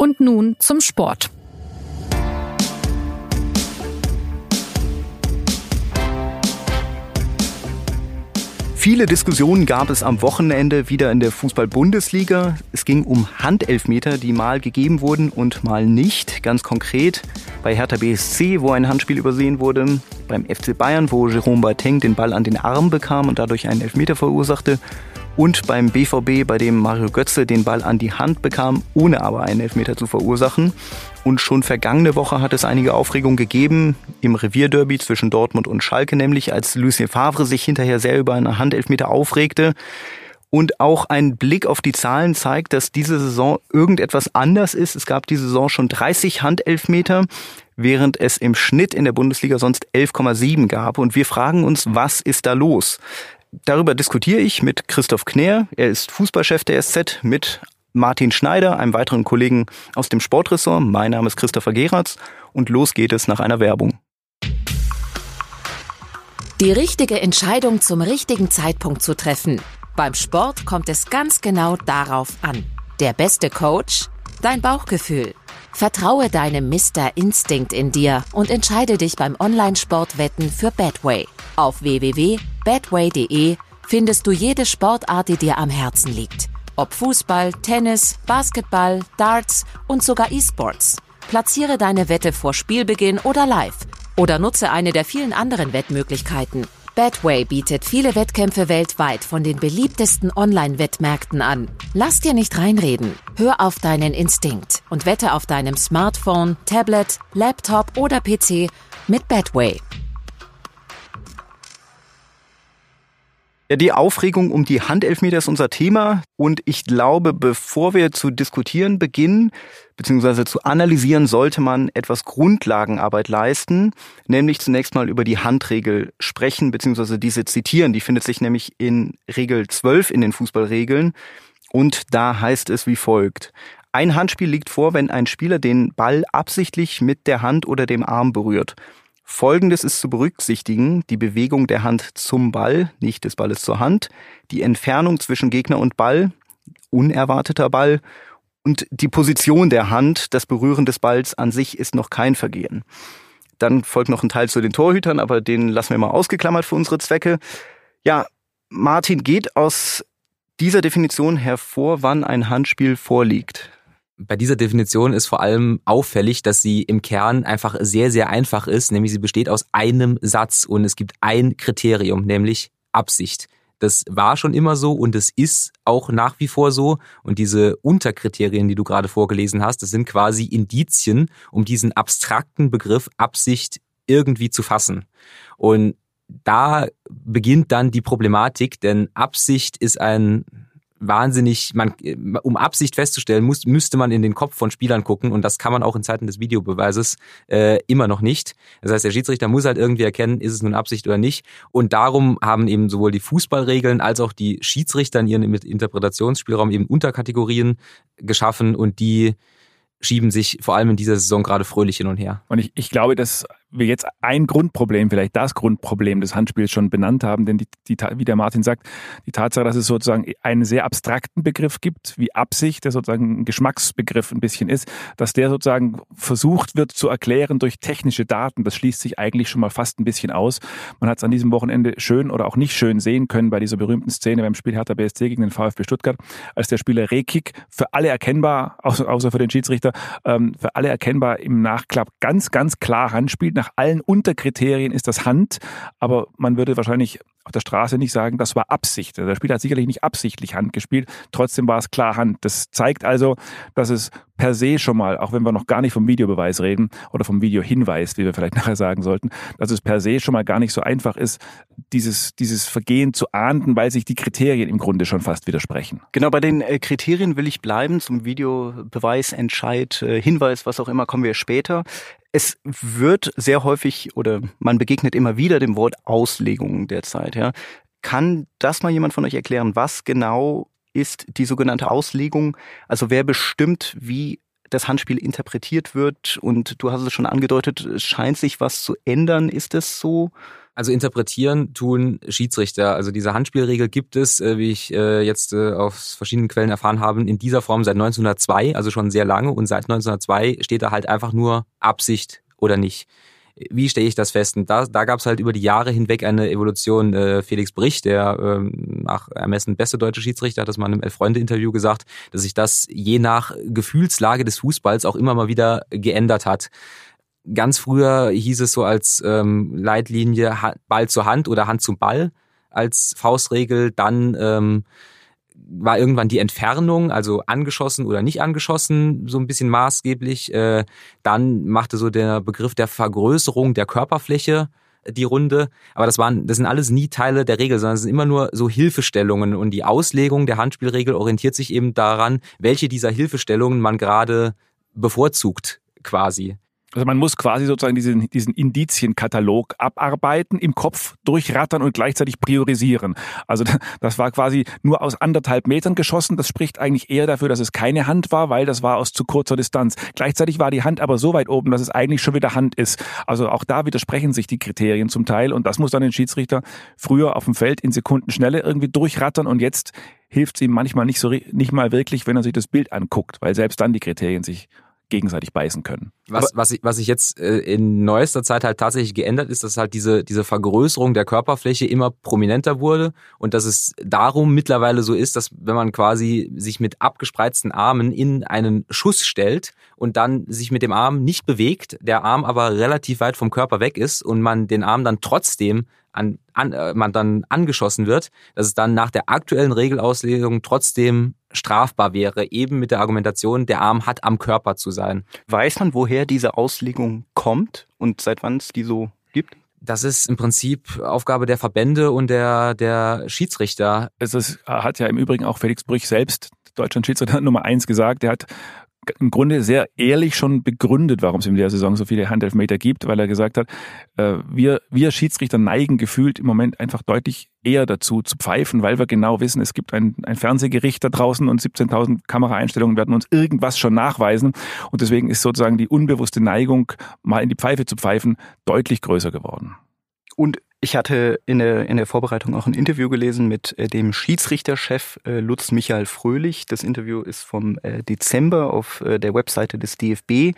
Und nun zum Sport. Viele Diskussionen gab es am Wochenende wieder in der Fußball-Bundesliga. Es ging um Handelfmeter, die mal gegeben wurden und mal nicht. Ganz konkret bei Hertha BSC, wo ein Handspiel übersehen wurde, beim FC Bayern, wo Jerome Boateng den Ball an den Arm bekam und dadurch einen Elfmeter verursachte und beim BVB, bei dem Mario Götze den Ball an die Hand bekam, ohne aber einen Elfmeter zu verursachen. Und schon vergangene Woche hat es einige Aufregung gegeben im Revierderby zwischen Dortmund und Schalke, nämlich als Lucien Favre sich hinterher sehr über eine Handelfmeter aufregte. Und auch ein Blick auf die Zahlen zeigt, dass diese Saison irgendetwas anders ist. Es gab diese Saison schon 30 Handelfmeter, während es im Schnitt in der Bundesliga sonst 11,7 gab. Und wir fragen uns, was ist da los? Darüber diskutiere ich mit Christoph Kner. Er ist Fußballchef der SZ mit Martin Schneider, einem weiteren Kollegen aus dem Sportressort. Mein Name ist Christopher Geratz und los geht es nach einer Werbung. Die richtige Entscheidung zum richtigen Zeitpunkt zu treffen. Beim Sport kommt es ganz genau darauf an. Der beste Coach? Dein Bauchgefühl. Vertraue deinem Mr. Instinct in dir und entscheide dich beim Online-Sportwetten für Badway. Auf www.badway.de findest du jede Sportart, die dir am Herzen liegt. Ob Fußball, Tennis, Basketball, Darts und sogar E-Sports. Platziere deine Wette vor Spielbeginn oder live. Oder nutze eine der vielen anderen Wettmöglichkeiten. Betway bietet viele Wettkämpfe weltweit von den beliebtesten Online-Wettmärkten an. Lass dir nicht reinreden. Hör auf deinen Instinkt und wette auf deinem Smartphone, Tablet, Laptop oder PC mit Betway. Ja, die Aufregung um die Handelfmeter ist unser Thema und ich glaube, bevor wir zu diskutieren beginnen, beziehungsweise zu analysieren, sollte man etwas Grundlagenarbeit leisten, nämlich zunächst mal über die Handregel sprechen, beziehungsweise diese zitieren. Die findet sich nämlich in Regel 12 in den Fußballregeln und da heißt es wie folgt. Ein Handspiel liegt vor, wenn ein Spieler den Ball absichtlich mit der Hand oder dem Arm berührt. Folgendes ist zu berücksichtigen, die Bewegung der Hand zum Ball, nicht des Balles zur Hand, die Entfernung zwischen Gegner und Ball, unerwarteter Ball und die Position der Hand, das Berühren des Balls an sich ist noch kein Vergehen. Dann folgt noch ein Teil zu den Torhütern, aber den lassen wir mal ausgeklammert für unsere Zwecke. Ja, Martin geht aus dieser Definition hervor, wann ein Handspiel vorliegt. Bei dieser Definition ist vor allem auffällig, dass sie im Kern einfach sehr, sehr einfach ist, nämlich sie besteht aus einem Satz und es gibt ein Kriterium, nämlich Absicht. Das war schon immer so und es ist auch nach wie vor so. Und diese Unterkriterien, die du gerade vorgelesen hast, das sind quasi Indizien, um diesen abstrakten Begriff Absicht irgendwie zu fassen. Und da beginnt dann die Problematik, denn Absicht ist ein wahnsinnig, man, um Absicht festzustellen, muss, müsste man in den Kopf von Spielern gucken und das kann man auch in Zeiten des Videobeweises äh, immer noch nicht. Das heißt, der Schiedsrichter muss halt irgendwie erkennen, ist es nun Absicht oder nicht. Und darum haben eben sowohl die Fußballregeln als auch die Schiedsrichter in ihren Interpretationsspielraum eben Unterkategorien geschaffen und die schieben sich vor allem in dieser Saison gerade fröhlich hin und her. Und ich, ich glaube, dass wir jetzt ein Grundproblem, vielleicht das Grundproblem des Handspiels schon benannt haben, denn die, die, wie der Martin sagt, die Tatsache, dass es sozusagen einen sehr abstrakten Begriff gibt, wie Absicht, der sozusagen ein Geschmacksbegriff ein bisschen ist, dass der sozusagen versucht wird zu erklären durch technische Daten, das schließt sich eigentlich schon mal fast ein bisschen aus. Man hat es an diesem Wochenende schön oder auch nicht schön sehen können bei dieser berühmten Szene beim Spiel Hertha BSC gegen den VfB Stuttgart, als der Spieler Rekik für alle erkennbar, außer, für den Schiedsrichter, ähm, für alle erkennbar im Nachklapp ganz, ganz klar Handspielt nach allen Unterkriterien ist das Hand, aber man würde wahrscheinlich auf der Straße nicht sagen, das war Absicht. Der Spieler hat sicherlich nicht absichtlich Hand gespielt, trotzdem war es klar Hand. Das zeigt also, dass es per se schon mal, auch wenn wir noch gar nicht vom Videobeweis reden oder vom Videohinweis, wie wir vielleicht nachher sagen sollten, dass es per se schon mal gar nicht so einfach ist, dieses, dieses Vergehen zu ahnden, weil sich die Kriterien im Grunde schon fast widersprechen. Genau, bei den äh, Kriterien will ich bleiben, zum Videobeweis, Entscheid, äh, Hinweis, was auch immer, kommen wir später. Es wird sehr häufig oder man begegnet immer wieder dem Wort Auslegung derzeit. Ja. Kann das mal jemand von euch erklären, was genau ist die sogenannte Auslegung? Also wer bestimmt, wie das Handspiel interpretiert wird? Und du hast es schon angedeutet, es scheint sich was zu ändern. Ist es so? Also interpretieren tun Schiedsrichter. Also diese Handspielregel gibt es, äh, wie ich äh, jetzt äh, aus verschiedenen Quellen erfahren habe, in dieser Form seit 1902, also schon sehr lange. Und seit 1902 steht da halt einfach nur Absicht oder nicht. Wie stelle ich das fest? Und da, da gab es halt über die Jahre hinweg eine Evolution. Felix Brich, der ähm, nach Ermessen beste deutsche Schiedsrichter, hat das mal in einem Elf-Freunde-Interview gesagt, dass sich das je nach Gefühlslage des Fußballs auch immer mal wieder geändert hat. Ganz früher hieß es so als ähm, Leitlinie Ball zur Hand oder Hand zum Ball als Faustregel. Dann ähm, war irgendwann die Entfernung, also angeschossen oder nicht angeschossen, so ein bisschen maßgeblich. Äh, dann machte so der Begriff der Vergrößerung der Körperfläche die Runde. Aber das waren, das sind alles nie Teile der Regel, sondern es sind immer nur so Hilfestellungen. Und die Auslegung der Handspielregel orientiert sich eben daran, welche dieser Hilfestellungen man gerade bevorzugt quasi. Also man muss quasi sozusagen diesen, diesen Indizienkatalog abarbeiten, im Kopf durchrattern und gleichzeitig priorisieren. Also das war quasi nur aus anderthalb Metern geschossen. Das spricht eigentlich eher dafür, dass es keine Hand war, weil das war aus zu kurzer Distanz. Gleichzeitig war die Hand aber so weit oben, dass es eigentlich schon wieder Hand ist. Also auch da widersprechen sich die Kriterien zum Teil und das muss dann den Schiedsrichter früher auf dem Feld in Sekundenschnelle irgendwie durchrattern und jetzt hilft es ihm manchmal nicht so nicht mal wirklich, wenn er sich das Bild anguckt, weil selbst dann die Kriterien sich gegenseitig beißen können. Was, was, ich, was ich jetzt äh, in neuester Zeit halt tatsächlich geändert ist, dass halt diese, diese Vergrößerung der Körperfläche immer prominenter wurde und dass es darum mittlerweile so ist, dass wenn man quasi sich mit abgespreizten Armen in einen Schuss stellt und dann sich mit dem Arm nicht bewegt, der Arm aber relativ weit vom Körper weg ist und man den Arm dann trotzdem an, an, äh, man dann angeschossen wird, dass es dann nach der aktuellen Regelauslegung trotzdem strafbar wäre, eben mit der Argumentation, der Arm hat am Körper zu sein. Weiß man, woher diese Auslegung kommt und seit wann es die so gibt? Das ist im Prinzip Aufgabe der Verbände und der, der Schiedsrichter. Es ist, hat ja im Übrigen auch Felix Brüch selbst, Deutschland Schiedsrichter Nummer eins, gesagt. Er hat im Grunde sehr ehrlich schon begründet, warum es in der Saison so viele Handelfmeter gibt, weil er gesagt hat, äh, wir, wir Schiedsrichter neigen gefühlt im Moment einfach deutlich eher dazu zu pfeifen, weil wir genau wissen, es gibt ein, ein Fernsehgericht da draußen und 17.000 Kameraeinstellungen werden uns irgendwas schon nachweisen. Und deswegen ist sozusagen die unbewusste Neigung, mal in die Pfeife zu pfeifen, deutlich größer geworden. Und ich hatte in der, in der Vorbereitung auch ein Interview gelesen mit äh, dem Schiedsrichterchef äh, Lutz Michael Fröhlich. Das Interview ist vom äh, Dezember auf der Webseite des DFB.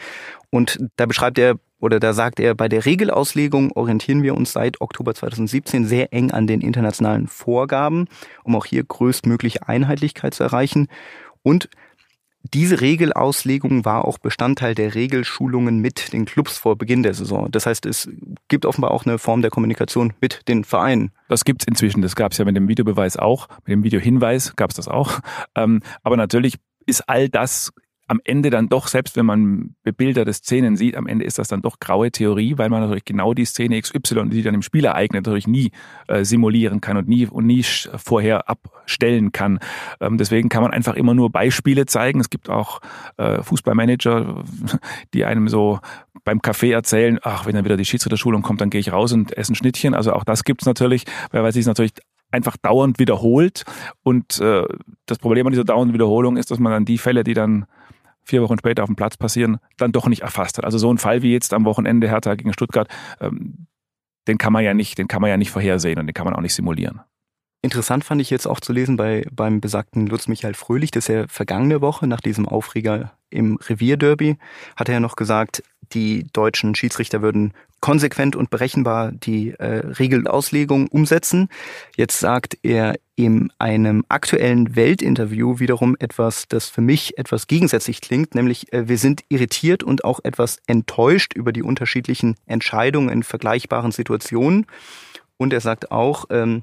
Und da beschreibt er oder da sagt er, bei der Regelauslegung orientieren wir uns seit Oktober 2017 sehr eng an den internationalen Vorgaben, um auch hier größtmögliche Einheitlichkeit zu erreichen. Und diese Regelauslegung war auch Bestandteil der Regelschulungen mit den Clubs vor Beginn der Saison. Das heißt, es gibt offenbar auch eine Form der Kommunikation mit den Vereinen. Das gibt's inzwischen. Das gab's ja mit dem Videobeweis auch, mit dem Videohinweis gab's das auch. Ähm, aber natürlich ist all das am Ende dann doch, selbst wenn man bebilderte Szenen sieht, am Ende ist das dann doch graue Theorie, weil man natürlich genau die Szene XY, die dann im Spiel ereignet, natürlich nie äh, simulieren kann und nie und nie vorher abstellen kann. Ähm, deswegen kann man einfach immer nur Beispiele zeigen. Es gibt auch äh, Fußballmanager, die einem so beim Kaffee erzählen, ach, wenn dann wieder die Schiedsrichterschulung kommt, dann gehe ich raus und esse ein Schnittchen. Also auch das gibt's natürlich, weil, weil sich natürlich einfach dauernd wiederholt. Und äh, das Problem an dieser dauernden Wiederholung ist, dass man dann die Fälle, die dann vier Wochen später auf dem Platz passieren, dann doch nicht erfasst hat. Also so ein Fall wie jetzt am Wochenende Hertha gegen Stuttgart, ähm, den kann man ja nicht, den kann man ja nicht vorhersehen und den kann man auch nicht simulieren. Interessant fand ich jetzt auch zu lesen bei, beim besagten Lutz Michael Fröhlich, dass er vergangene Woche nach diesem Aufreger im Revierderby hat er ja noch gesagt, die deutschen Schiedsrichter würden konsequent und berechenbar die äh, Regelauslegung umsetzen. Jetzt sagt er in einem aktuellen Weltinterview wiederum etwas, das für mich etwas gegensätzlich klingt, nämlich äh, wir sind irritiert und auch etwas enttäuscht über die unterschiedlichen Entscheidungen in vergleichbaren Situationen. Und er sagt auch, ähm,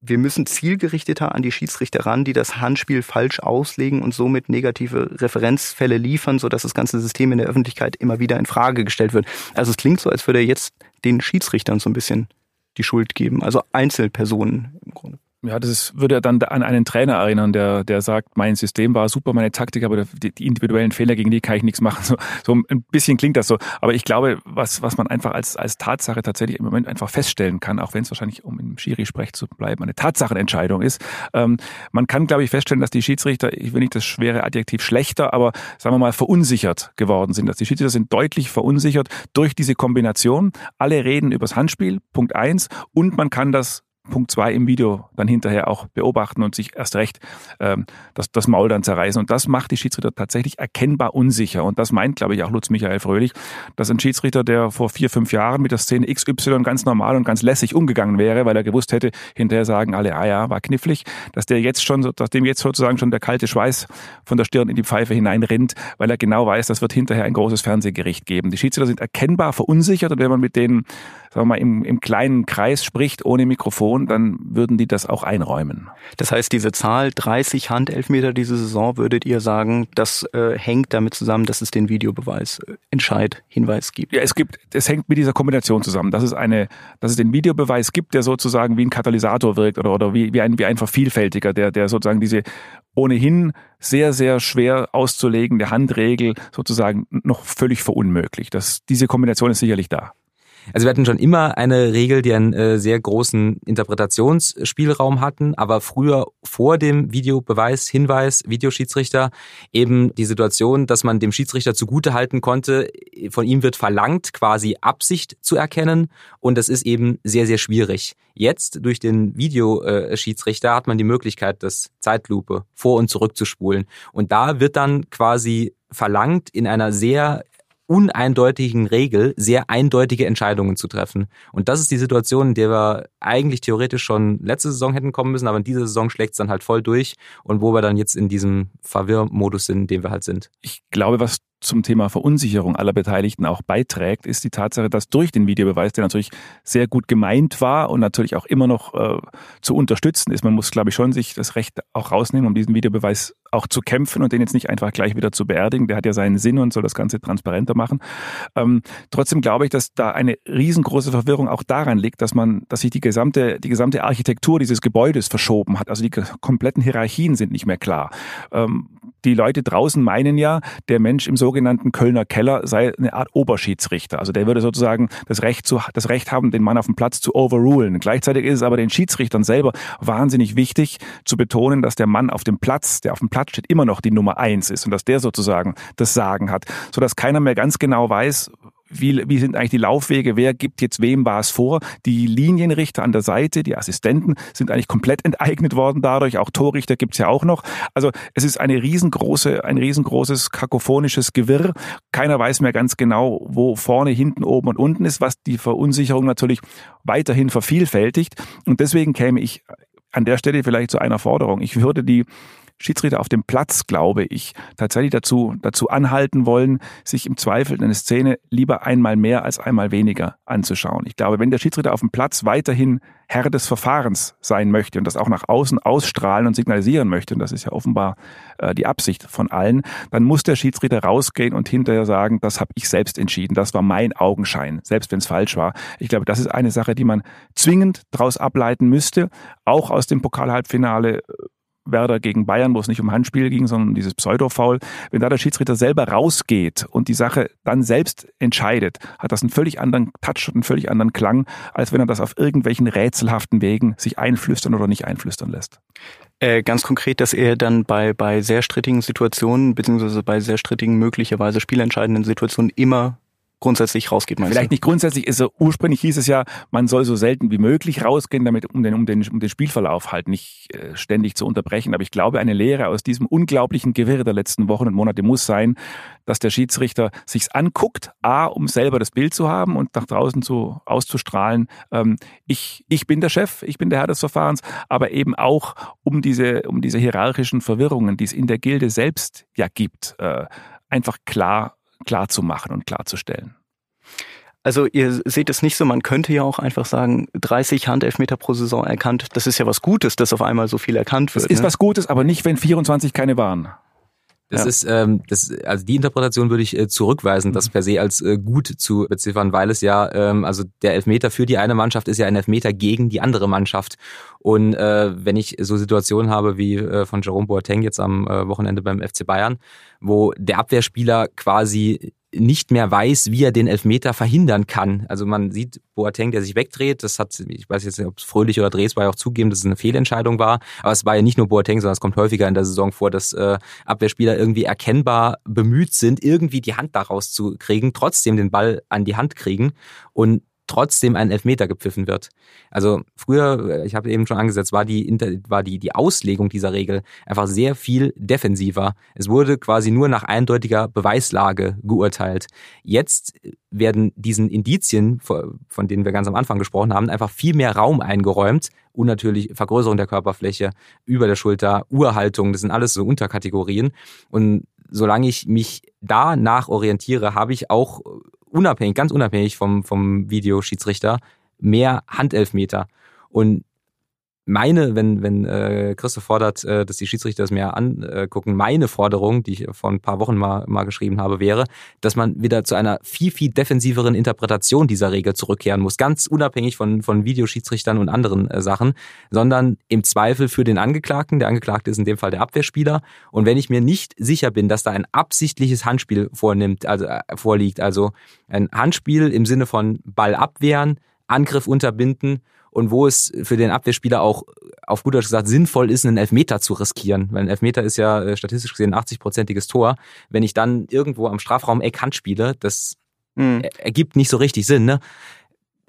wir müssen zielgerichteter an die Schiedsrichter ran, die das Handspiel falsch auslegen und somit negative Referenzfälle liefern, sodass das ganze System in der Öffentlichkeit immer wieder in Frage gestellt wird. Also es klingt so, als würde er jetzt den Schiedsrichtern so ein bisschen die Schuld geben, also Einzelpersonen im Grunde. Ja, das würde dann an einen Trainer erinnern, der, der sagt, mein System war super, meine Taktik, aber die, die individuellen Fehler, gegen die kann ich nichts machen. So, so ein bisschen klingt das so. Aber ich glaube, was, was man einfach als, als Tatsache tatsächlich im Moment einfach feststellen kann, auch wenn es wahrscheinlich, um im Schiri-Sprech zu bleiben, eine Tatsachenentscheidung ist, ähm, man kann, glaube ich, feststellen, dass die Schiedsrichter, ich will nicht das schwere Adjektiv schlechter, aber sagen wir mal verunsichert geworden sind. Dass die Schiedsrichter sind deutlich verunsichert durch diese Kombination. Alle reden übers Handspiel, Punkt eins, und man kann das Punkt zwei im Video dann hinterher auch beobachten und sich erst recht ähm, das, das Maul dann zerreißen. Und das macht die Schiedsrichter tatsächlich erkennbar unsicher. Und das meint, glaube ich, auch Lutz Michael Fröhlich, dass ein Schiedsrichter, der vor vier, fünf Jahren mit der Szene XY ganz normal und ganz lässig umgegangen wäre, weil er gewusst hätte, hinterher sagen alle, ah ja, war knifflig, dass der jetzt schon, dass dem jetzt sozusagen schon der kalte Schweiß von der Stirn in die Pfeife hineinrinnt, weil er genau weiß, das wird hinterher ein großes Fernsehgericht geben. Die Schiedsrichter sind erkennbar verunsichert und wenn man mit denen sagen wir mal, im, im kleinen Kreis spricht ohne Mikrofon, dann würden die das auch einräumen. Das heißt, diese Zahl 30 Handelfmeter diese Saison, würdet ihr sagen, das äh, hängt damit zusammen, dass es den Videobeweis äh, Entscheid, Hinweis gibt? Ja, es gibt, es hängt mit dieser Kombination zusammen, dass es eine, dass es den Videobeweis gibt, der sozusagen wie ein Katalysator wirkt oder, oder wie, wie ein, wie ein Vervielfältiger, der, der sozusagen diese ohnehin sehr, sehr schwer auszulegende Handregel sozusagen noch völlig verunmöglicht. Das, diese Kombination ist sicherlich da. Also wir hatten schon immer eine Regel, die einen äh, sehr großen Interpretationsspielraum hatten, aber früher vor dem Videobeweis, Hinweis, Videoschiedsrichter eben die Situation, dass man dem Schiedsrichter zugute halten konnte, von ihm wird verlangt, quasi Absicht zu erkennen und das ist eben sehr, sehr schwierig. Jetzt durch den Videoschiedsrichter hat man die Möglichkeit, das Zeitlupe vor und zurück zu spulen und da wird dann quasi verlangt, in einer sehr uneindeutigen Regel sehr eindeutige Entscheidungen zu treffen. Und das ist die Situation, in der wir eigentlich theoretisch schon letzte Saison hätten kommen müssen, aber in dieser Saison schlägt es dann halt voll durch und wo wir dann jetzt in diesem Verwirrmodus sind, in dem wir halt sind. Ich glaube, was zum Thema Verunsicherung aller Beteiligten auch beiträgt, ist die Tatsache, dass durch den Videobeweis, der natürlich sehr gut gemeint war und natürlich auch immer noch äh, zu unterstützen ist, man muss, glaube ich, schon sich das Recht auch rausnehmen, um diesen Videobeweis auch zu kämpfen und den jetzt nicht einfach gleich wieder zu beerdigen. Der hat ja seinen Sinn und soll das Ganze transparenter machen. Ähm, trotzdem glaube ich, dass da eine riesengroße Verwirrung auch daran liegt, dass man, dass sich die gesamte, die gesamte Architektur dieses Gebäudes verschoben hat. Also die kompletten Hierarchien sind nicht mehr klar. Ähm, die Leute draußen meinen ja, der Mensch im sogenannten Kölner Keller sei eine Art Oberschiedsrichter. Also der würde sozusagen das Recht, zu, das Recht haben, den Mann auf dem Platz zu overrulen. Gleichzeitig ist es aber den Schiedsrichtern selber wahnsinnig wichtig zu betonen, dass der Mann auf dem Platz, der auf dem Platz steht, immer noch die Nummer eins ist und dass der sozusagen das Sagen hat, sodass keiner mehr ganz genau weiß, wie, wie sind eigentlich die Laufwege, wer gibt jetzt wem was vor. Die Linienrichter an der Seite, die Assistenten sind eigentlich komplett enteignet worden dadurch, auch Torrichter gibt's ja auch noch. Also es ist eine riesengroße, ein riesengroßes kakophonisches Gewirr. Keiner weiß mehr ganz genau, wo vorne, hinten, oben und unten ist, was die Verunsicherung natürlich weiterhin vervielfältigt. Und deswegen käme ich an der Stelle vielleicht zu einer Forderung. Ich würde die Schiedsrichter auf dem Platz, glaube ich, tatsächlich dazu, dazu anhalten wollen, sich im Zweifel eine Szene lieber einmal mehr als einmal weniger anzuschauen. Ich glaube, wenn der Schiedsrichter auf dem Platz weiterhin Herr des Verfahrens sein möchte und das auch nach außen ausstrahlen und signalisieren möchte, und das ist ja offenbar äh, die Absicht von allen, dann muss der Schiedsrichter rausgehen und hinterher sagen, das habe ich selbst entschieden, das war mein Augenschein, selbst wenn es falsch war. Ich glaube, das ist eine Sache, die man zwingend daraus ableiten müsste, auch aus dem Pokalhalbfinale Werder gegen Bayern, wo es nicht um Handspiel ging, sondern um dieses Pseudo-Foul, wenn da der Schiedsrichter selber rausgeht und die Sache dann selbst entscheidet, hat das einen völlig anderen Touch und einen völlig anderen Klang, als wenn er das auf irgendwelchen rätselhaften Wegen sich einflüstern oder nicht einflüstern lässt. Äh, ganz konkret, dass er dann bei, bei sehr strittigen Situationen, beziehungsweise bei sehr strittigen, möglicherweise spielentscheidenden Situationen immer grundsätzlich rausgeht. Vielleicht du? nicht grundsätzlich ist er, ursprünglich hieß es ja, man soll so selten wie möglich rausgehen, damit um den, um den, um den Spielverlauf halt nicht äh, ständig zu unterbrechen. Aber ich glaube, eine Lehre aus diesem unglaublichen Gewirr der letzten Wochen und Monate muss sein, dass der Schiedsrichter sich's anguckt, A, um selber das Bild zu haben und nach draußen zu auszustrahlen, ähm, ich, ich bin der Chef, ich bin der Herr des Verfahrens, aber eben auch um diese, um diese hierarchischen Verwirrungen, die es in der Gilde selbst ja gibt, äh, einfach klar klar zu machen und klarzustellen. Also ihr seht es nicht so, man könnte ja auch einfach sagen, 30 Handelfmeter pro Saison erkannt, das ist ja was Gutes, dass auf einmal so viel erkannt wird. Das ist ne? was Gutes, aber nicht, wenn 24 keine waren. Das ja. ist, ähm, das, also die Interpretation würde ich äh, zurückweisen, das mhm. per se als äh, gut zu beziffern, weil es ja, ähm, also der Elfmeter für die eine Mannschaft ist ja ein Elfmeter gegen die andere Mannschaft. Und äh, wenn ich so Situationen habe wie äh, von Jerome Boateng jetzt am äh, Wochenende beim FC Bayern, wo der Abwehrspieler quasi nicht mehr weiß, wie er den Elfmeter verhindern kann. Also man sieht Boateng, der sich wegdreht. Das hat, ich weiß jetzt nicht, ob es Fröhlich oder Dresbar ja auch zugeben, dass es eine Fehlentscheidung war. Aber es war ja nicht nur Boateng, sondern es kommt häufiger in der Saison vor, dass äh, Abwehrspieler irgendwie erkennbar bemüht sind, irgendwie die Hand daraus zu kriegen, trotzdem den Ball an die Hand kriegen. Und trotzdem ein Elfmeter gepfiffen wird. Also früher, ich habe eben schon angesetzt, war die, war die, die Auslegung dieser Regel einfach sehr viel defensiver. Es wurde quasi nur nach eindeutiger Beweislage geurteilt. Jetzt werden diesen Indizien, von denen wir ganz am Anfang gesprochen haben, einfach viel mehr Raum eingeräumt und natürlich Vergrößerung der Körperfläche über der Schulter, Urhaltung, das sind alles so Unterkategorien. Und solange ich mich da nach orientiere, habe ich auch unabhängig, ganz unabhängig vom, vom Videoschiedsrichter, mehr Handelfmeter. Und meine, wenn, wenn äh, Christoph fordert, äh, dass die Schiedsrichter das mehr angucken, meine Forderung, die ich vor ein paar Wochen mal, mal geschrieben habe, wäre, dass man wieder zu einer viel, viel defensiveren Interpretation dieser Regel zurückkehren muss. Ganz unabhängig von, von Videoschiedsrichtern und anderen äh, Sachen, sondern im Zweifel für den Angeklagten. Der Angeklagte ist in dem Fall der Abwehrspieler. Und wenn ich mir nicht sicher bin, dass da ein absichtliches Handspiel vornimmt, also äh, vorliegt, also ein Handspiel im Sinne von Ball abwehren, Angriff unterbinden und wo es für den Abwehrspieler auch auf gut Deutsch gesagt sinnvoll ist, einen Elfmeter zu riskieren. Weil ein Elfmeter ist ja äh, statistisch gesehen ein 80-prozentiges Tor. Wenn ich dann irgendwo am Strafraum Eck Hand spiele, das mhm. ergibt nicht so richtig Sinn. Ne?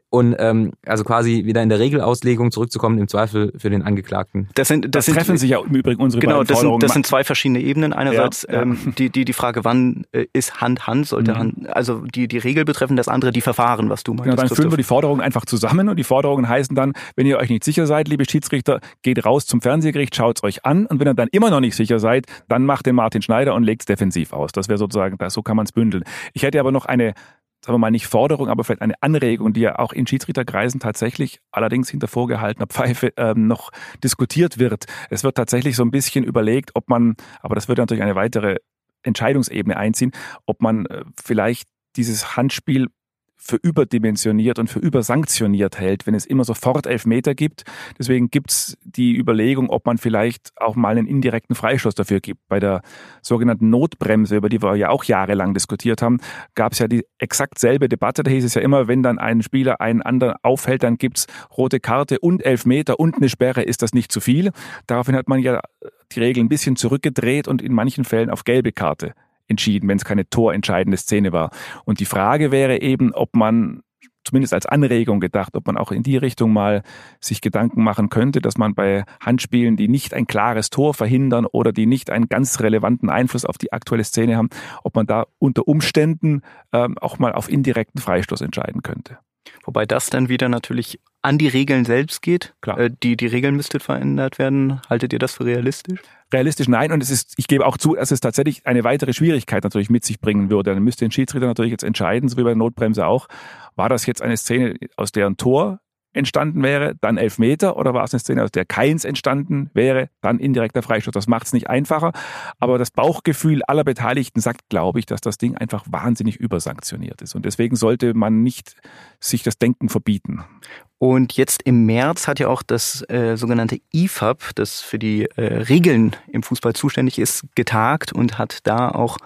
Und ähm, also quasi wieder in der Regelauslegung zurückzukommen, im Zweifel für den Angeklagten. Das sind, das, das sind, treffen sich ja im Übrigen unsere genau, das sind, das sind zwei verschiedene Ebenen. Einerseits ja, ja. Ähm, die, die, die Frage, wann äh, ist Hand Hand, sollte mhm. Hand, also die, die Regel betreffen, das andere die Verfahren, was du meinst. Genau, dann führen wir die Forderungen einfach zusammen und die Forderungen heißen dann, wenn ihr euch nicht sicher seid, liebe Schiedsrichter, geht raus zum Fernsehgericht, schaut's euch an und wenn ihr dann immer noch nicht sicher seid, dann macht den Martin Schneider und legt's defensiv aus. Das wäre sozusagen, so kann man es bündeln. Ich hätte aber noch eine sagen wir mal nicht Forderung, aber vielleicht eine Anregung, die ja auch in Schiedsrichterkreisen tatsächlich allerdings hinter vorgehaltener Pfeife ähm, noch diskutiert wird. Es wird tatsächlich so ein bisschen überlegt, ob man, aber das würde natürlich eine weitere Entscheidungsebene einziehen, ob man äh, vielleicht dieses Handspiel für überdimensioniert und für übersanktioniert hält, wenn es immer sofort Elfmeter gibt. Deswegen gibt es die Überlegung, ob man vielleicht auch mal einen indirekten Freistoß dafür gibt. Bei der sogenannten Notbremse, über die wir ja auch jahrelang diskutiert haben, gab es ja die exakt selbe Debatte. Da hieß es ja immer, wenn dann ein Spieler einen anderen aufhält, dann gibt's rote Karte und Elfmeter und eine Sperre, ist das nicht zu viel. Daraufhin hat man ja die Regel ein bisschen zurückgedreht und in manchen Fällen auf gelbe Karte entschieden, wenn es keine torentscheidende Szene war. Und die Frage wäre eben, ob man zumindest als Anregung gedacht, ob man auch in die Richtung mal sich Gedanken machen könnte, dass man bei Handspielen, die nicht ein klares Tor verhindern oder die nicht einen ganz relevanten Einfluss auf die aktuelle Szene haben, ob man da unter Umständen ähm, auch mal auf indirekten Freistoß entscheiden könnte. Wobei das dann wieder natürlich an die Regeln selbst geht. Klar. Äh, die, die Regeln müssten verändert werden. Haltet ihr das für realistisch? Realistisch nein. Und es ist, ich gebe auch zu, dass es tatsächlich eine weitere Schwierigkeit natürlich mit sich bringen würde. Dann müsste ein Schiedsrichter natürlich jetzt entscheiden, so wie bei der Notbremse auch. War das jetzt eine Szene, aus der ein Tor entstanden wäre, dann Elfmeter oder war es eine Szene, aus der keins entstanden wäre, dann indirekter Freistoß. Das macht es nicht einfacher, aber das Bauchgefühl aller Beteiligten sagt, glaube ich, dass das Ding einfach wahnsinnig übersanktioniert ist und deswegen sollte man nicht sich das Denken verbieten. Und jetzt im März hat ja auch das äh, sogenannte IFAB, das für die äh, Regeln im Fußball zuständig ist, getagt und hat da auch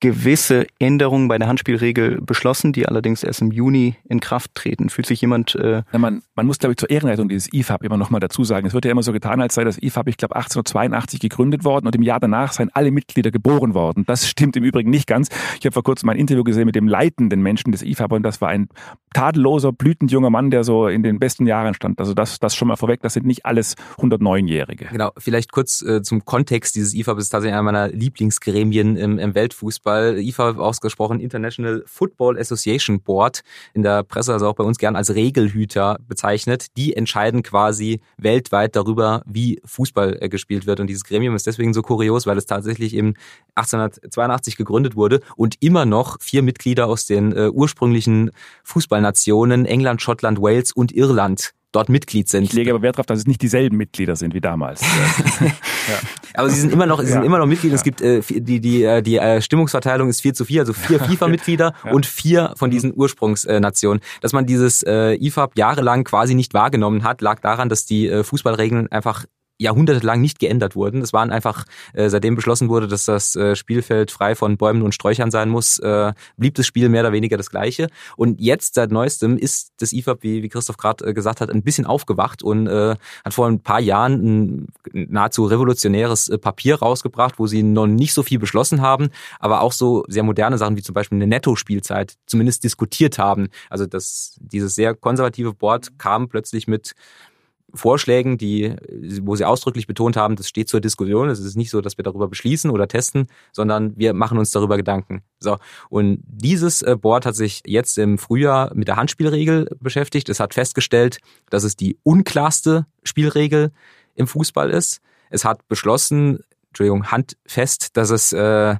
gewisse Änderungen bei der Handspielregel beschlossen, die allerdings erst im Juni in Kraft treten. Fühlt sich jemand... Äh ja, man, man muss, glaube ich, zur Ehrenrettung dieses IFAB immer noch mal dazu sagen. Es wird ja immer so getan, als sei das IFAB, ich glaube, 1882 gegründet worden und im Jahr danach seien alle Mitglieder geboren worden. Das stimmt im Übrigen nicht ganz. Ich habe vor kurzem ein Interview gesehen mit dem leitenden Menschen des IFAB und das war ein tadelloser, blütend junger Mann, der so in den besten Jahren stand. Also das, das schon mal vorweg, das sind nicht alles 109-Jährige. Genau, vielleicht kurz äh, zum Kontext dieses IFAB. ist tatsächlich einer meiner Lieblingsgremien im, im Weltfußball Fußball, IFA ausgesprochen, International Football Association Board, in der Presse also auch bei uns gern als Regelhüter bezeichnet. Die entscheiden quasi weltweit darüber, wie Fußball äh, gespielt wird. Und dieses Gremium ist deswegen so kurios, weil es tatsächlich eben 1882 gegründet wurde und immer noch vier Mitglieder aus den äh, ursprünglichen Fußballnationen England, Schottland, Wales und Irland dort Mitglied sind. Ich lege aber Wert darauf, dass es nicht dieselben Mitglieder sind wie damals. ja. Aber sie sind immer noch, sie sind immer noch Mitglied. Ja. Es gibt äh, die die äh, die äh, Stimmungsverteilung ist 4 zu 4, also vier FIFA-Mitglieder und vier von diesen Ursprungsnationen. Dass man dieses äh, IFAB jahrelang quasi nicht wahrgenommen hat, lag daran, dass die äh, Fußballregeln einfach jahrhundertelang nicht geändert wurden. Es waren einfach, äh, seitdem beschlossen wurde, dass das äh, Spielfeld frei von Bäumen und Sträuchern sein muss, äh, blieb das Spiel mehr oder weniger das gleiche. Und jetzt seit neuestem ist das IFAB, wie, wie Christoph gerade äh, gesagt hat, ein bisschen aufgewacht und äh, hat vor ein paar Jahren ein nahezu revolutionäres äh, Papier rausgebracht, wo sie noch nicht so viel beschlossen haben, aber auch so sehr moderne Sachen wie zum Beispiel eine Netto-Spielzeit zumindest diskutiert haben. Also das, dieses sehr konservative Board kam plötzlich mit Vorschlägen, die, wo sie ausdrücklich betont haben, das steht zur Diskussion. Es ist nicht so, dass wir darüber beschließen oder testen, sondern wir machen uns darüber Gedanken. So. Und dieses äh, Board hat sich jetzt im Frühjahr mit der Handspielregel beschäftigt. Es hat festgestellt, dass es die unklarste Spielregel im Fußball ist. Es hat beschlossen, Entschuldigung, handfest, dass es äh,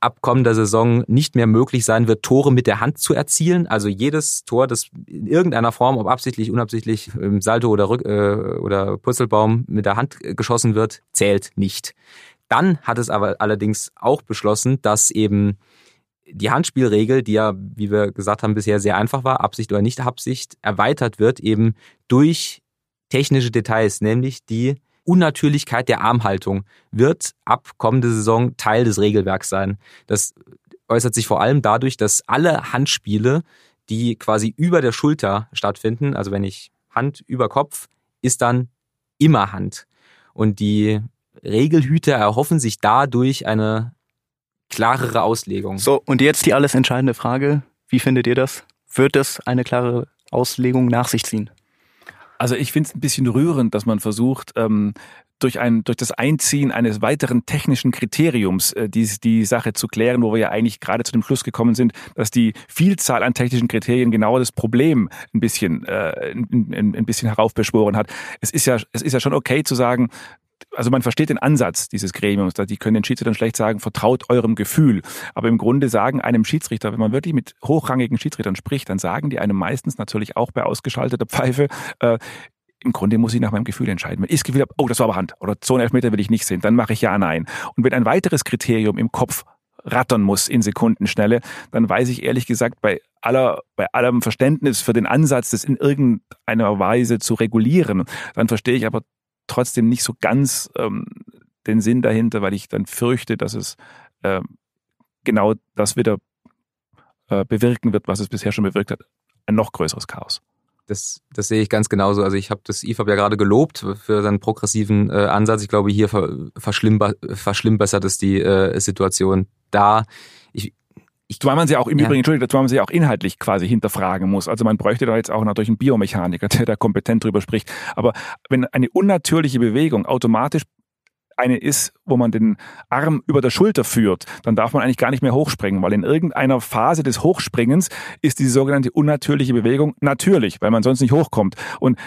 ab kommender Saison nicht mehr möglich sein wird, Tore mit der Hand zu erzielen. Also jedes Tor, das in irgendeiner Form, ob absichtlich, unabsichtlich, im Salto oder, Rück, äh, oder Purzelbaum mit der Hand geschossen wird, zählt nicht. Dann hat es aber allerdings auch beschlossen, dass eben die Handspielregel, die ja, wie wir gesagt haben, bisher sehr einfach war, Absicht oder nicht Absicht, erweitert wird eben durch technische Details, nämlich die Unnatürlichkeit der Armhaltung wird ab kommende Saison Teil des Regelwerks sein. Das äußert sich vor allem dadurch, dass alle Handspiele, die quasi über der Schulter stattfinden, also wenn ich Hand über Kopf, ist dann immer Hand. Und die Regelhüter erhoffen sich dadurch eine klarere Auslegung. So, und jetzt die alles entscheidende Frage. Wie findet ihr das? Wird das eine klare Auslegung nach sich ziehen? Also ich finde es ein bisschen rührend, dass man versucht, ähm, durch, ein, durch das Einziehen eines weiteren technischen Kriteriums äh, die, die Sache zu klären, wo wir ja eigentlich gerade zu dem Schluss gekommen sind, dass die Vielzahl an technischen Kriterien genau das Problem ein bisschen, äh, ein, ein, ein bisschen heraufbeschworen hat. Es ist ja, es ist ja schon okay zu sagen, also man versteht den Ansatz dieses Gremiums, die können den Schiedsrichtern schlecht sagen, vertraut eurem Gefühl. Aber im Grunde sagen einem Schiedsrichter, wenn man wirklich mit hochrangigen Schiedsrichtern spricht, dann sagen die einem meistens natürlich auch bei ausgeschalteter Pfeife, äh, im Grunde muss ich nach meinem Gefühl entscheiden. Wenn ich das Gefühl habe, oh, das war aber Hand oder einen Elfmeter will ich nicht sehen, dann mache ich ja, nein. Und wenn ein weiteres Kriterium im Kopf rattern muss in Sekundenschnelle, dann weiß ich ehrlich gesagt bei aller, bei allem Verständnis für den Ansatz, das in irgendeiner Weise zu regulieren, dann verstehe ich aber trotzdem nicht so ganz ähm, den Sinn dahinter, weil ich dann fürchte, dass es äh, genau das wieder äh, bewirken wird, was es bisher schon bewirkt hat. Ein noch größeres Chaos. Das, das sehe ich ganz genauso. Also ich habe das IFAB ja gerade gelobt für seinen progressiven äh, Ansatz. Ich glaube, hier verschlimmbessert es die äh, Situation da. Ich, ich, Zumal man sie auch im ja. Übrigen, Entschuldigung, zumal man sie auch inhaltlich quasi hinterfragen muss. Also man bräuchte da jetzt auch natürlich einen Biomechaniker, der da kompetent drüber spricht. Aber wenn eine unnatürliche Bewegung automatisch eine ist, wo man den Arm über der Schulter führt, dann darf man eigentlich gar nicht mehr hochspringen, weil in irgendeiner Phase des Hochspringens ist diese sogenannte unnatürliche Bewegung natürlich, weil man sonst nicht hochkommt. Und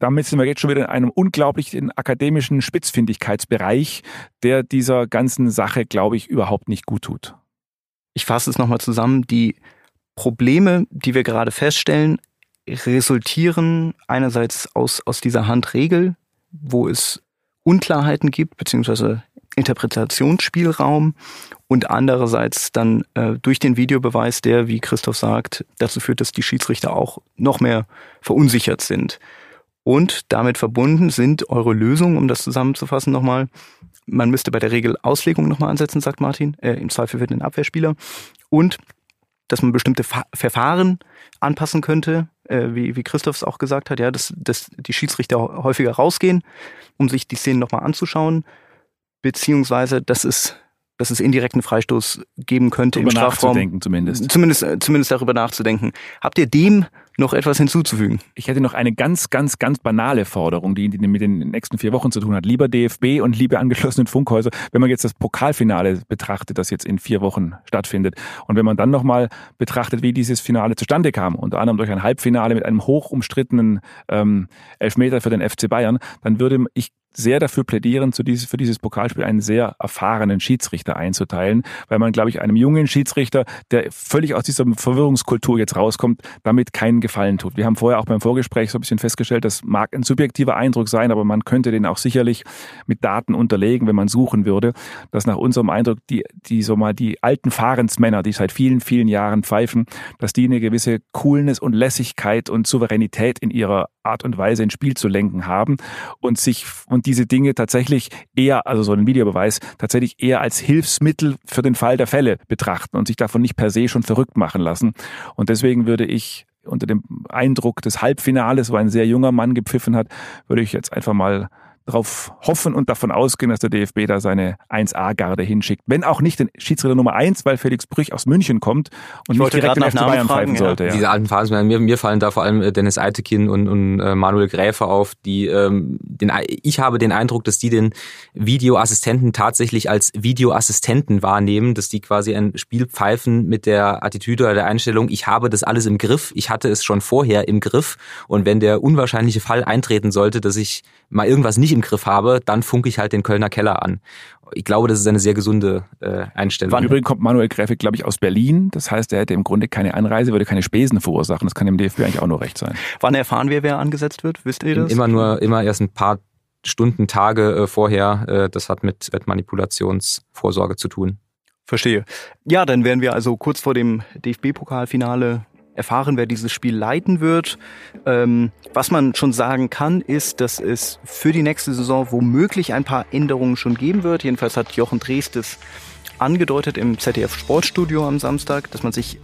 damit sind wir jetzt schon wieder in einem unglaublichen akademischen Spitzfindigkeitsbereich, der dieser ganzen Sache, glaube ich, überhaupt nicht gut tut. Ich fasse es nochmal zusammen. Die Probleme, die wir gerade feststellen, resultieren einerseits aus, aus dieser Handregel, wo es Unklarheiten gibt, beziehungsweise Interpretationsspielraum und andererseits dann äh, durch den Videobeweis, der, wie Christoph sagt, dazu führt, dass die Schiedsrichter auch noch mehr verunsichert sind. Und damit verbunden sind eure Lösungen, um das zusammenzufassen nochmal. Man müsste bei der Regel Auslegung nochmal ansetzen, sagt Martin, äh, im Zweifel für den Abwehrspieler. Und dass man bestimmte Fa Verfahren anpassen könnte, äh, wie, wie Christoph es auch gesagt hat, ja, dass, dass die Schiedsrichter häufiger rausgehen, um sich die Szenen nochmal anzuschauen, beziehungsweise dass es, dass es indirekten Freistoß geben könnte darüber im Strafraum. Zumindest. zumindest. Zumindest darüber nachzudenken. Habt ihr dem noch etwas hinzuzufügen? Ich hätte noch eine ganz, ganz, ganz banale Forderung, die mit den nächsten vier Wochen zu tun hat. Lieber DFB und liebe angeschlossenen Funkhäuser, wenn man jetzt das Pokalfinale betrachtet, das jetzt in vier Wochen stattfindet, und wenn man dann nochmal betrachtet, wie dieses Finale zustande kam, unter anderem durch ein Halbfinale mit einem hoch umstrittenen ähm, Elfmeter für den FC Bayern, dann würde ich sehr dafür plädieren, zu dieses, für dieses Pokalspiel einen sehr erfahrenen Schiedsrichter einzuteilen, weil man, glaube ich, einem jungen Schiedsrichter, der völlig aus dieser Verwirrungskultur jetzt rauskommt, damit keinen Gefallen tut. Wir haben vorher auch beim Vorgespräch so ein bisschen festgestellt, das mag ein subjektiver Eindruck sein, aber man könnte den auch sicherlich mit Daten unterlegen, wenn man suchen würde, dass nach unserem Eindruck die, die so mal die alten Fahrensmänner, die seit vielen, vielen Jahren pfeifen, dass die eine gewisse Coolness und Lässigkeit und Souveränität in ihrer Art und Weise ein Spiel zu lenken haben und sich und diese Dinge tatsächlich eher, also so ein Videobeweis, tatsächlich eher als Hilfsmittel für den Fall der Fälle betrachten und sich davon nicht per se schon verrückt machen lassen. Und deswegen würde ich unter dem Eindruck des Halbfinales, wo ein sehr junger Mann gepfiffen hat, würde ich jetzt einfach mal darauf hoffen und davon ausgehen, dass der DFB da seine 1A-Garde hinschickt. Wenn auch nicht den Schiedsrichter Nummer 1, weil Felix Brüch aus München kommt und ich nicht direkt den FC Bayern pfeifen ja. sollte. Ja. Diese alten Phasen, mir, mir fallen da vor allem äh, Dennis Eitekin und, und äh, Manuel Gräfe auf, die ähm, den, ich habe den Eindruck, dass die den Videoassistenten tatsächlich als Videoassistenten wahrnehmen, dass die quasi ein Spiel pfeifen mit der Attitüde oder der Einstellung, ich habe das alles im Griff, ich hatte es schon vorher im Griff und wenn der unwahrscheinliche Fall eintreten sollte, dass ich mal irgendwas nicht im Griff habe, dann funke ich halt den Kölner Keller an. Ich glaube, das ist eine sehr gesunde äh, Einstellung. Im Übrigen kommt Manuel Gräfig, glaube ich, aus Berlin. Das heißt, er hätte im Grunde keine Anreise, würde keine Spesen verursachen. Das kann dem DFB eigentlich auch nur recht sein. Wann erfahren wir, wer angesetzt wird? Wisst ihr das? Immer nur, immer erst ein paar Stunden, Tage äh, vorher. Äh, das hat mit Manipulationsvorsorge zu tun. Verstehe. Ja, dann wären wir also kurz vor dem DFB-Pokalfinale erfahren, wer dieses Spiel leiten wird. Ähm, was man schon sagen kann, ist, dass es für die nächste Saison womöglich ein paar Änderungen schon geben wird. Jedenfalls hat Jochen Drees das angedeutet im ZDF Sportstudio am Samstag, dass man sich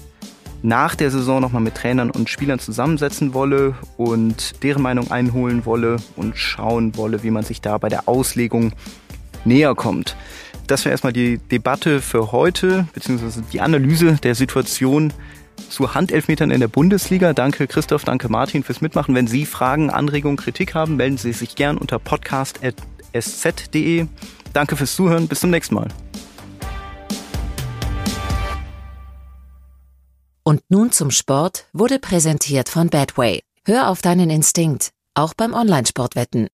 nach der Saison nochmal mit Trainern und Spielern zusammensetzen wolle und deren Meinung einholen wolle und schauen wolle, wie man sich da bei der Auslegung näher kommt. Das wäre erstmal die Debatte für heute, beziehungsweise die Analyse der Situation zu Handelfmetern in der Bundesliga. Danke Christoph, danke Martin fürs Mitmachen. Wenn Sie Fragen, Anregungen, Kritik haben, melden Sie sich gern unter podcast.sz.de. Danke fürs Zuhören. Bis zum nächsten Mal. Und nun zum Sport wurde präsentiert von Badway. Hör auf deinen Instinkt, auch beim Onlinesportwetten.